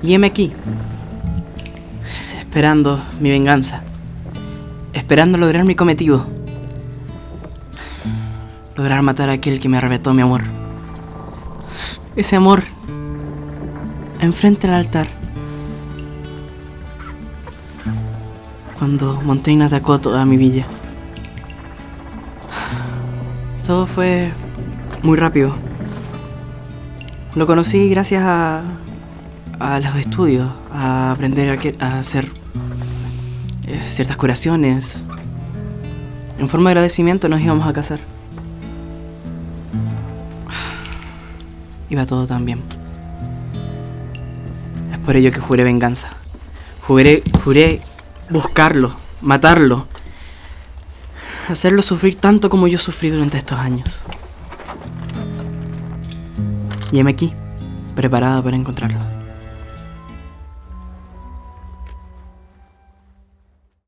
Y heme aquí, esperando mi venganza, esperando lograr mi cometido, lograr matar a aquel que me arrebató mi amor. Ese amor, enfrente al altar, cuando Montaigne atacó toda mi villa. Todo fue muy rápido. Lo conocí gracias a, a los estudios, a aprender a, hacer eh, ciertas curaciones. En forma de agradecimiento nos íbamos a casar. Iba todo tan bien. Es por ello que juré venganza. Juré, juré buscarlo, matarlo. Hacerlo sufrir tanto como yo sufrí durante estos años. Y aquí, preparada para encontrarlo.